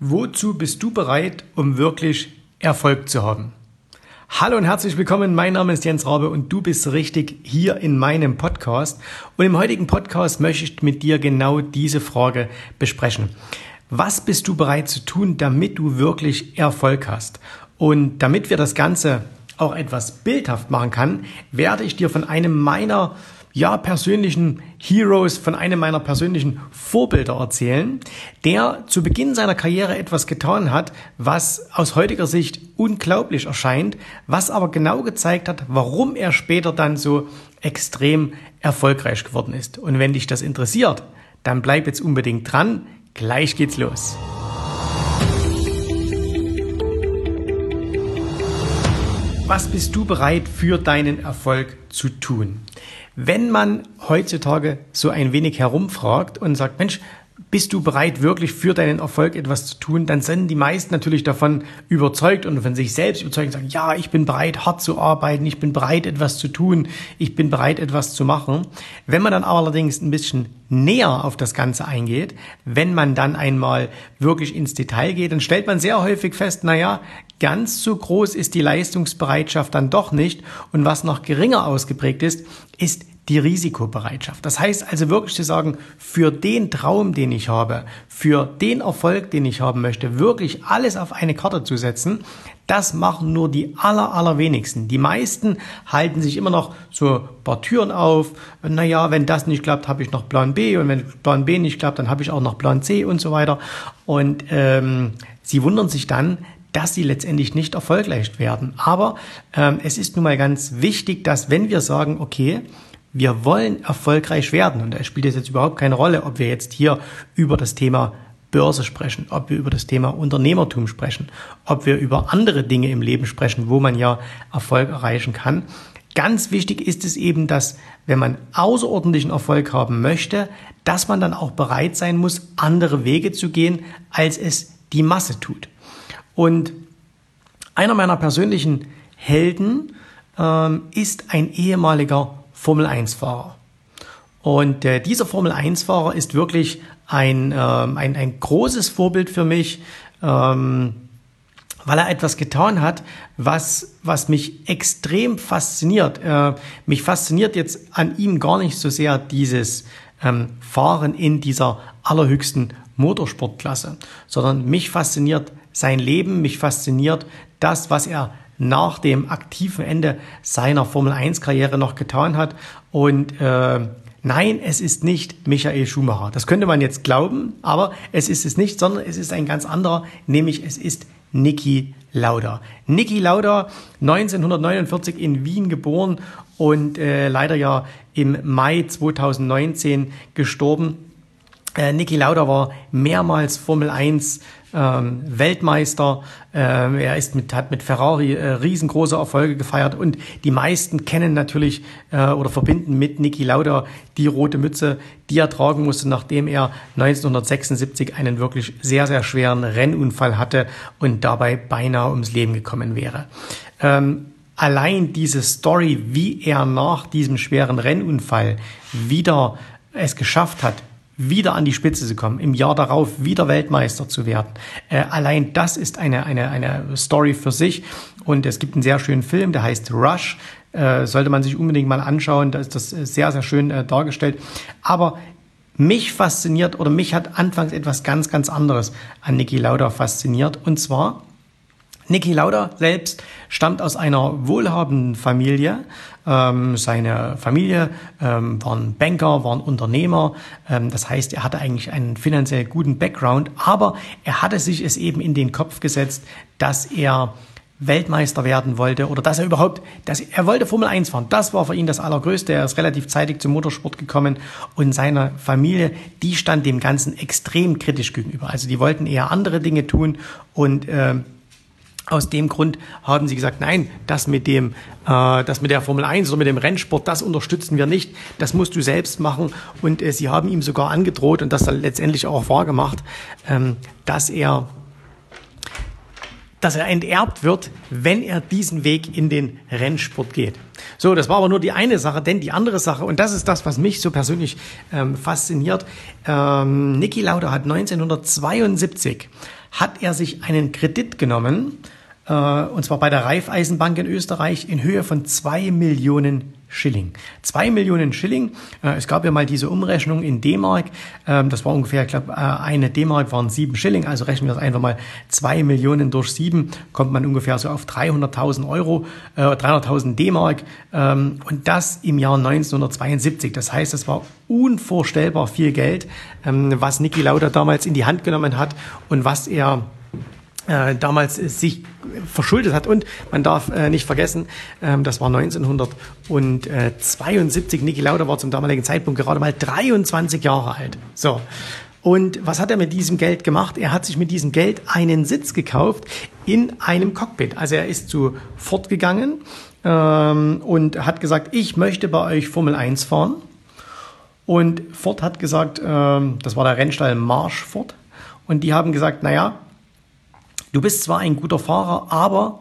Wozu bist du bereit, um wirklich Erfolg zu haben? Hallo und herzlich willkommen. Mein Name ist Jens Rabe und du bist richtig hier in meinem Podcast. Und im heutigen Podcast möchte ich mit dir genau diese Frage besprechen. Was bist du bereit zu tun, damit du wirklich Erfolg hast? Und damit wir das Ganze auch etwas bildhaft machen kann, werde ich dir von einem meiner ja, persönlichen Heroes, von einem meiner persönlichen Vorbilder erzählen, der zu Beginn seiner Karriere etwas getan hat, was aus heutiger Sicht unglaublich erscheint, was aber genau gezeigt hat, warum er später dann so extrem erfolgreich geworden ist. Und wenn dich das interessiert, dann bleib jetzt unbedingt dran. Gleich geht's los. Was bist du bereit für deinen Erfolg zu tun? Wenn man heutzutage so ein wenig herumfragt und sagt, Mensch, bist du bereit, wirklich für deinen Erfolg etwas zu tun, dann sind die meisten natürlich davon überzeugt und von sich selbst überzeugt und sagen, ja, ich bin bereit, hart zu arbeiten, ich bin bereit, etwas zu tun, ich bin bereit, etwas zu machen. Wenn man dann allerdings ein bisschen näher auf das Ganze eingeht, wenn man dann einmal wirklich ins Detail geht, dann stellt man sehr häufig fest, na ja, ganz so groß ist die Leistungsbereitschaft dann doch nicht und was noch geringer ausgeprägt ist, ist die Risikobereitschaft. Das heißt also wirklich zu sagen, für den Traum, den ich habe, für den Erfolg, den ich haben möchte, wirklich alles auf eine Karte zu setzen, das machen nur die aller, allerwenigsten. Die meisten halten sich immer noch so ein paar Türen auf. Naja, wenn das nicht klappt, habe ich noch Plan B und wenn Plan B nicht klappt, dann habe ich auch noch Plan C und so weiter. Und ähm, sie wundern sich dann, dass sie letztendlich nicht erfolgreich werden. Aber ähm, es ist nun mal ganz wichtig, dass wenn wir sagen, okay, wir wollen erfolgreich werden. Und da spielt es jetzt überhaupt keine Rolle, ob wir jetzt hier über das Thema Börse sprechen, ob wir über das Thema Unternehmertum sprechen, ob wir über andere Dinge im Leben sprechen, wo man ja Erfolg erreichen kann. Ganz wichtig ist es eben, dass wenn man außerordentlichen Erfolg haben möchte, dass man dann auch bereit sein muss, andere Wege zu gehen, als es die Masse tut. Und einer meiner persönlichen Helden ähm, ist ein ehemaliger Formel-1-Fahrer. Und äh, dieser Formel-1-Fahrer ist wirklich ein, ähm, ein, ein großes Vorbild für mich, ähm, weil er etwas getan hat, was, was mich extrem fasziniert. Äh, mich fasziniert jetzt an ihm gar nicht so sehr dieses ähm, Fahren in dieser allerhöchsten Motorsportklasse, sondern mich fasziniert sein Leben, mich fasziniert das, was er nach dem aktiven Ende seiner Formel-1-Karriere noch getan hat. Und äh, nein, es ist nicht Michael Schumacher. Das könnte man jetzt glauben, aber es ist es nicht, sondern es ist ein ganz anderer, nämlich es ist Niki Lauda. Niki Lauda, 1949 in Wien geboren und äh, leider ja im Mai 2019 gestorben. Äh, Niki Lauda war mehrmals Formel 1 ähm, Weltmeister. Ähm, er ist mit, hat mit Ferrari äh, riesengroße Erfolge gefeiert und die meisten kennen natürlich äh, oder verbinden mit Niki Lauda die rote Mütze, die er tragen musste, nachdem er 1976 einen wirklich sehr, sehr schweren Rennunfall hatte und dabei beinahe ums Leben gekommen wäre. Ähm, allein diese Story, wie er nach diesem schweren Rennunfall wieder es geschafft hat, wieder an die Spitze zu kommen, im Jahr darauf wieder Weltmeister zu werden. Äh, allein das ist eine, eine, eine Story für sich. Und es gibt einen sehr schönen Film, der heißt Rush. Äh, sollte man sich unbedingt mal anschauen. Da ist das sehr, sehr schön äh, dargestellt. Aber mich fasziniert oder mich hat anfangs etwas ganz, ganz anderes an Niki Lauda fasziniert. Und zwar Niki Lauda selbst stammt aus einer wohlhabenden Familie. Ähm, seine Familie ähm, waren Banker, waren Unternehmer. Ähm, das heißt, er hatte eigentlich einen finanziell guten Background, aber er hatte sich es eben in den Kopf gesetzt, dass er Weltmeister werden wollte oder dass er überhaupt, dass er wollte Formel 1 fahren. Das war für ihn das Allergrößte. Er ist relativ zeitig zum Motorsport gekommen und seine Familie, die stand dem Ganzen extrem kritisch gegenüber. Also die wollten eher andere Dinge tun und äh, aus dem Grund haben sie gesagt, nein, das mit dem, äh, das mit der Formel 1 oder mit dem Rennsport, das unterstützen wir nicht. Das musst du selbst machen. Und äh, sie haben ihm sogar angedroht und das dann letztendlich auch wahr gemacht, ähm, dass er dass er enterbt wird, wenn er diesen Weg in den Rennsport geht. So, das war aber nur die eine Sache, denn die andere Sache, und das ist das, was mich so persönlich ähm, fasziniert, ähm, Niki Lauda hat 1972 hat er sich einen Kredit genommen, äh, und zwar bei der Raiffeisenbank in Österreich in Höhe von zwei Millionen Schilling. Zwei Millionen Schilling. Äh, es gab ja mal diese Umrechnung in D-Mark. Ähm, das war ungefähr, ich glaube, äh, eine D-Mark waren sieben Schilling. Also rechnen wir es einfach mal zwei Millionen durch sieben, kommt man ungefähr so auf 300.000 Euro, äh, 300.000 D-Mark. Ähm, und das im Jahr 1972. Das heißt, es war unvorstellbar viel Geld, ähm, was Niki Lauda damals in die Hand genommen hat und was er äh, damals sich verschuldet hat. Und man darf äh, nicht vergessen, ähm, das war 1972. Niki Lauda war zum damaligen Zeitpunkt gerade mal 23 Jahre alt. So. Und was hat er mit diesem Geld gemacht? Er hat sich mit diesem Geld einen Sitz gekauft in einem Cockpit. Also er ist zu Ford gegangen ähm, und hat gesagt, ich möchte bei euch Formel 1 fahren. Und Ford hat gesagt, ähm, das war der Rennstall Marsch Ford. Und die haben gesagt, naja, Du bist zwar ein guter Fahrer, aber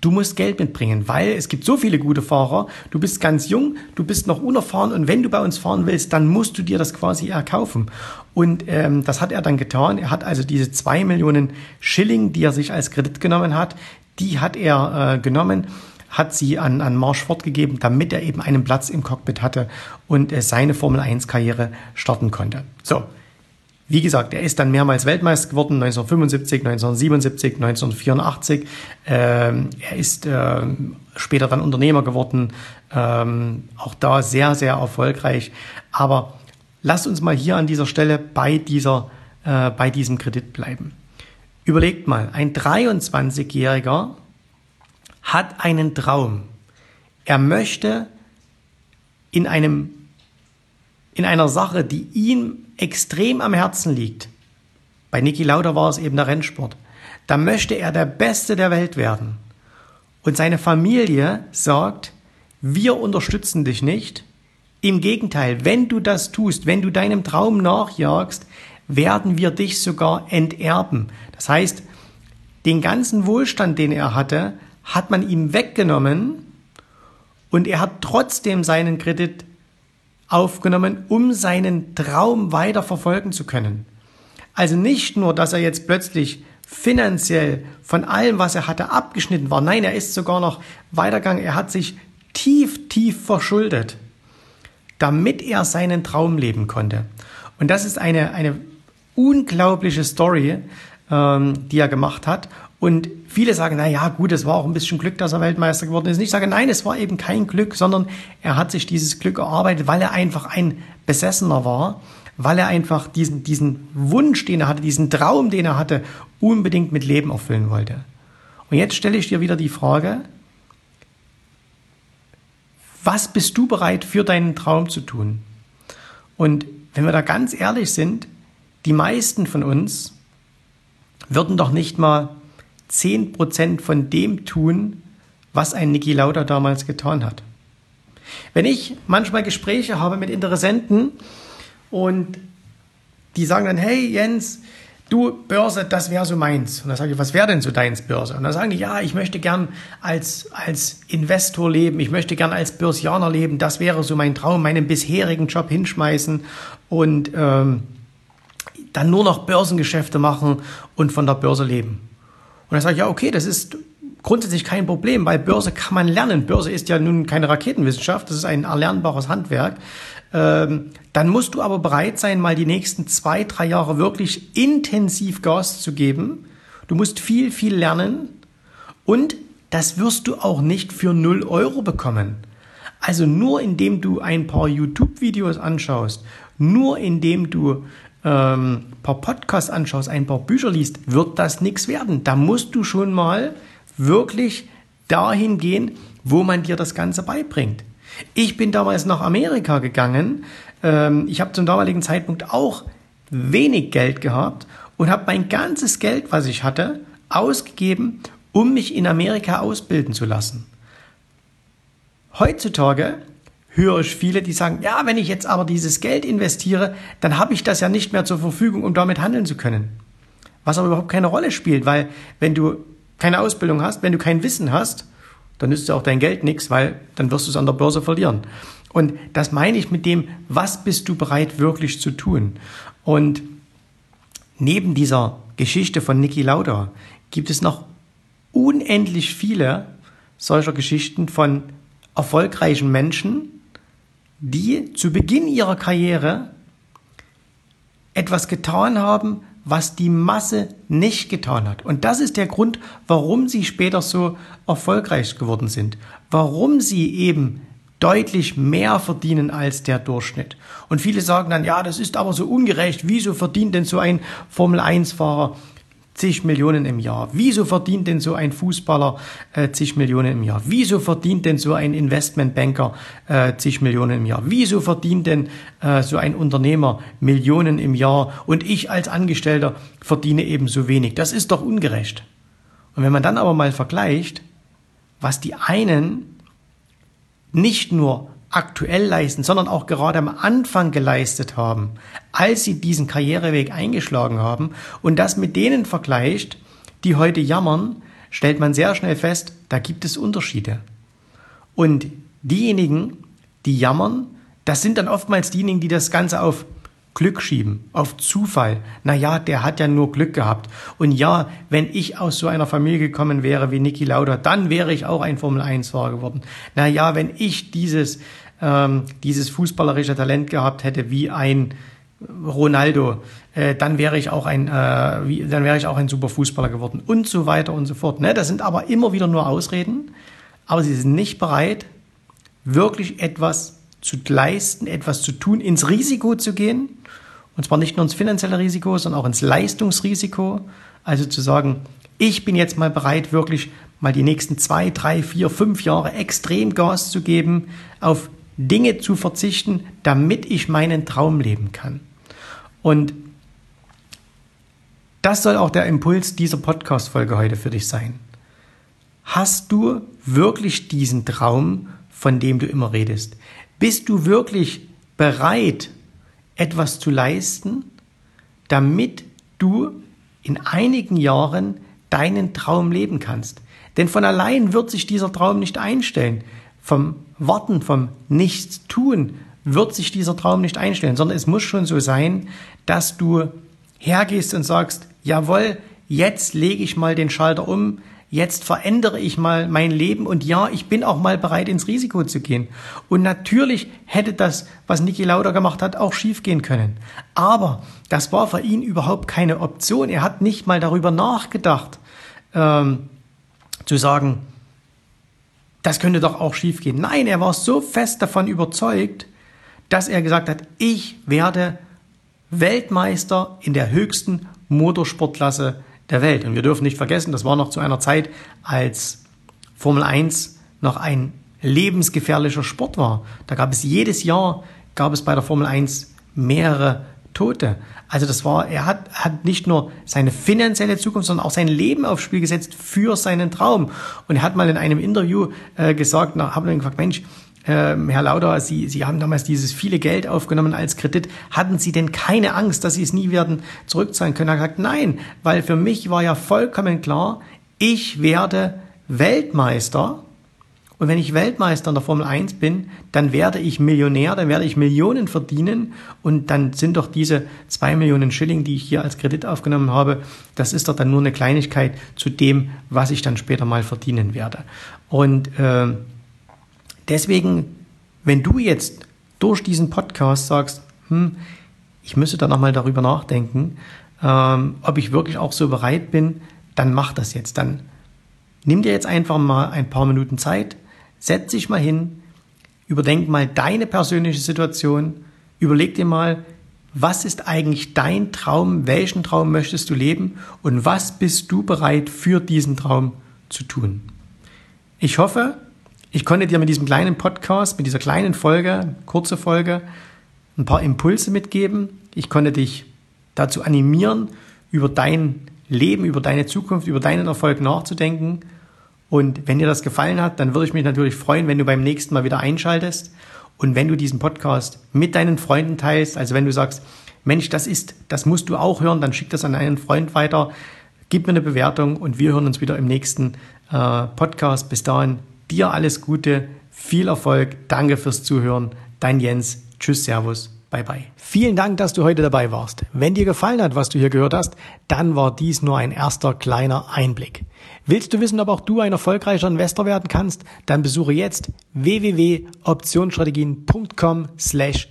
du musst Geld mitbringen, weil es gibt so viele gute Fahrer. Du bist ganz jung, du bist noch unerfahren und wenn du bei uns fahren willst, dann musst du dir das quasi erkaufen. Und ähm, das hat er dann getan. Er hat also diese zwei Millionen Schilling, die er sich als Kredit genommen hat, die hat er äh, genommen hat sie an, an Marsch fortgegeben, damit er eben einen Platz im Cockpit hatte und äh, seine Formel 1 Karriere starten konnte. So, wie gesagt, er ist dann mehrmals Weltmeister geworden, 1975, 1977, 1984. Ähm, er ist äh, später dann Unternehmer geworden, ähm, auch da sehr, sehr erfolgreich. Aber lasst uns mal hier an dieser Stelle bei, dieser, äh, bei diesem Kredit bleiben. Überlegt mal, ein 23-Jähriger hat einen Traum. Er möchte in einem in einer Sache, die ihm extrem am Herzen liegt, bei Niki Lauda war es eben der Rennsport, da möchte er der Beste der Welt werden. Und seine Familie sagt, wir unterstützen dich nicht. Im Gegenteil, wenn du das tust, wenn du deinem Traum nachjagst, werden wir dich sogar enterben. Das heißt, den ganzen Wohlstand, den er hatte, hat man ihm weggenommen und er hat trotzdem seinen Kredit aufgenommen, um seinen Traum weiter verfolgen zu können. Also nicht nur, dass er jetzt plötzlich finanziell von allem, was er hatte, abgeschnitten war. Nein, er ist sogar noch weitergegangen. Er hat sich tief, tief verschuldet, damit er seinen Traum leben konnte. Und das ist eine, eine unglaubliche Story, ähm, die er gemacht hat. Und viele sagen, na ja, gut, es war auch ein bisschen Glück, dass er Weltmeister geworden ist. Ich sage, nein, es war eben kein Glück, sondern er hat sich dieses Glück erarbeitet, weil er einfach ein Besessener war, weil er einfach diesen, diesen Wunsch, den er hatte, diesen Traum, den er hatte, unbedingt mit Leben erfüllen wollte. Und jetzt stelle ich dir wieder die Frage, was bist du bereit für deinen Traum zu tun? Und wenn wir da ganz ehrlich sind, die meisten von uns würden doch nicht mal 10% von dem tun, was ein Niki Lauda damals getan hat. Wenn ich manchmal Gespräche habe mit Interessenten und die sagen dann, hey Jens, du Börse, das wäre so meins. Und dann sage ich, was wäre denn so deins Börse? Und dann sagen die, ja, ich möchte gern als, als Investor leben, ich möchte gern als Börsianer leben, das wäre so mein Traum, meinen bisherigen Job hinschmeißen und ähm, dann nur noch Börsengeschäfte machen und von der Börse leben. Und dann sage ich, ja, okay, das ist grundsätzlich kein Problem, weil Börse kann man lernen. Börse ist ja nun keine Raketenwissenschaft, das ist ein erlernbares Handwerk. Ähm, dann musst du aber bereit sein, mal die nächsten zwei, drei Jahre wirklich intensiv Gas zu geben. Du musst viel, viel lernen und das wirst du auch nicht für null Euro bekommen. Also nur indem du ein paar YouTube-Videos anschaust, nur indem du ähm, paar Podcasts anschaust, ein paar Bücher liest, wird das nichts werden. Da musst du schon mal wirklich dahin gehen, wo man dir das Ganze beibringt. Ich bin damals nach Amerika gegangen. Ähm, ich habe zum damaligen Zeitpunkt auch wenig Geld gehabt und habe mein ganzes Geld, was ich hatte, ausgegeben, um mich in Amerika ausbilden zu lassen. Heutzutage höre ich viele, die sagen, ja, wenn ich jetzt aber dieses Geld investiere, dann habe ich das ja nicht mehr zur Verfügung, um damit handeln zu können. Was aber überhaupt keine Rolle spielt, weil wenn du keine Ausbildung hast, wenn du kein Wissen hast, dann nützt dir auch dein Geld nichts, weil dann wirst du es an der Börse verlieren. Und das meine ich mit dem, was bist du bereit wirklich zu tun? Und neben dieser Geschichte von Niki Lauda gibt es noch unendlich viele solcher Geschichten von erfolgreichen Menschen, die zu Beginn ihrer Karriere etwas getan haben, was die Masse nicht getan hat. Und das ist der Grund, warum sie später so erfolgreich geworden sind. Warum sie eben deutlich mehr verdienen als der Durchschnitt. Und viele sagen dann, ja, das ist aber so ungerecht. Wieso verdient denn so ein Formel-1-Fahrer zig Millionen im Jahr? Wieso verdient denn so ein Fußballer äh, zig Millionen im Jahr? Wieso verdient denn so ein Investmentbanker äh, zig Millionen im Jahr? Wieso verdient denn äh, so ein Unternehmer Millionen im Jahr und ich als Angestellter verdiene eben so wenig? Das ist doch ungerecht. Und wenn man dann aber mal vergleicht, was die einen nicht nur aktuell leisten, sondern auch gerade am Anfang geleistet haben, als sie diesen Karriereweg eingeschlagen haben und das mit denen vergleicht, die heute jammern, stellt man sehr schnell fest, da gibt es Unterschiede. Und diejenigen, die jammern, das sind dann oftmals diejenigen, die das Ganze auf Glück schieben, auf Zufall. Na ja, der hat ja nur Glück gehabt. Und ja, wenn ich aus so einer Familie gekommen wäre wie Niki Lauda, dann wäre ich auch ein Formel-1-Fahrer geworden. Na ja, wenn ich dieses, ähm, dieses fußballerische Talent gehabt hätte wie ein Ronaldo, äh, dann wäre ich auch ein, äh, wie, dann wäre ich auch ein super Fußballer geworden und so weiter und so fort. Ne? Das sind aber immer wieder nur Ausreden, aber sie sind nicht bereit, wirklich etwas zu leisten, etwas zu tun, ins Risiko zu gehen. Und zwar nicht nur ins finanzielle Risiko, sondern auch ins Leistungsrisiko. Also zu sagen, ich bin jetzt mal bereit, wirklich mal die nächsten zwei, drei, vier, fünf Jahre extrem Gas zu geben, auf Dinge zu verzichten, damit ich meinen Traum leben kann. Und das soll auch der Impuls dieser Podcast-Folge heute für dich sein. Hast du wirklich diesen Traum, von dem du immer redest? Bist du wirklich bereit, etwas zu leisten, damit du in einigen Jahren deinen Traum leben kannst? Denn von allein wird sich dieser Traum nicht einstellen. Vom Warten, vom Nichtstun wird sich dieser Traum nicht einstellen, sondern es muss schon so sein, dass du hergehst und sagst, jawohl, jetzt lege ich mal den Schalter um, jetzt verändere ich mal mein Leben und ja, ich bin auch mal bereit, ins Risiko zu gehen. Und natürlich hätte das, was Niki Lauda gemacht hat, auch schiefgehen können. Aber das war für ihn überhaupt keine Option. Er hat nicht mal darüber nachgedacht, ähm, zu sagen, das könnte doch auch schiefgehen. Nein, er war so fest davon überzeugt, dass er gesagt hat, ich werde Weltmeister in der höchsten Motorsportklasse der Welt. Und wir dürfen nicht vergessen, das war noch zu einer Zeit, als Formel 1 noch ein lebensgefährlicher Sport war. Da gab es jedes Jahr, gab es bei der Formel 1 mehrere Tote. Also das war, er hat, hat nicht nur seine finanzielle Zukunft, sondern auch sein Leben aufs Spiel gesetzt für seinen Traum. Und er hat mal in einem Interview äh, gesagt, nach, haben wir gefragt, Mensch, ähm, Herr Lauder, Sie, Sie haben damals dieses viele Geld aufgenommen als Kredit. Hatten Sie denn keine Angst, dass Sie es nie werden zurückzahlen können? Er hat gesagt, nein, weil für mich war ja vollkommen klar, ich werde Weltmeister. Und wenn ich Weltmeister in der Formel 1 bin, dann werde ich Millionär, dann werde ich Millionen verdienen und dann sind doch diese zwei Millionen Schilling, die ich hier als Kredit aufgenommen habe, das ist doch dann nur eine Kleinigkeit zu dem, was ich dann später mal verdienen werde. Und äh, Deswegen, wenn du jetzt durch diesen Podcast sagst, hm, ich müsste da nochmal darüber nachdenken, ähm, ob ich wirklich auch so bereit bin, dann mach das jetzt. Dann nimm dir jetzt einfach mal ein paar Minuten Zeit, setz dich mal hin, überdenk mal deine persönliche Situation, überleg dir mal, was ist eigentlich dein Traum, welchen Traum möchtest du leben und was bist du bereit für diesen Traum zu tun. Ich hoffe, ich konnte dir mit diesem kleinen Podcast, mit dieser kleinen Folge, kurze Folge, ein paar Impulse mitgeben. Ich konnte dich dazu animieren, über dein Leben, über deine Zukunft, über deinen Erfolg nachzudenken. Und wenn dir das gefallen hat, dann würde ich mich natürlich freuen, wenn du beim nächsten Mal wieder einschaltest und wenn du diesen Podcast mit deinen Freunden teilst. Also wenn du sagst, Mensch, das ist, das musst du auch hören, dann schick das an einen Freund weiter, gib mir eine Bewertung und wir hören uns wieder im nächsten äh, Podcast. Bis dahin, Dir alles Gute, viel Erfolg, danke fürs Zuhören. Dein Jens, tschüss, Servus. Bye bye. Vielen Dank, dass du heute dabei warst. Wenn dir gefallen hat, was du hier gehört hast, dann war dies nur ein erster kleiner Einblick. Willst du wissen, ob auch du ein erfolgreicher Investor werden kannst? Dann besuche jetzt www.optionsstrategien.com slash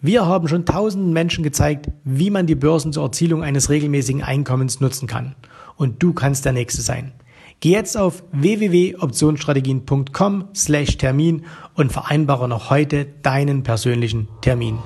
Wir haben schon tausenden Menschen gezeigt, wie man die Börsen zur Erzielung eines regelmäßigen Einkommens nutzen kann. Und du kannst der Nächste sein. Geh jetzt auf www.optionsstrategien.com slash Termin und vereinbare noch heute deinen persönlichen Termin.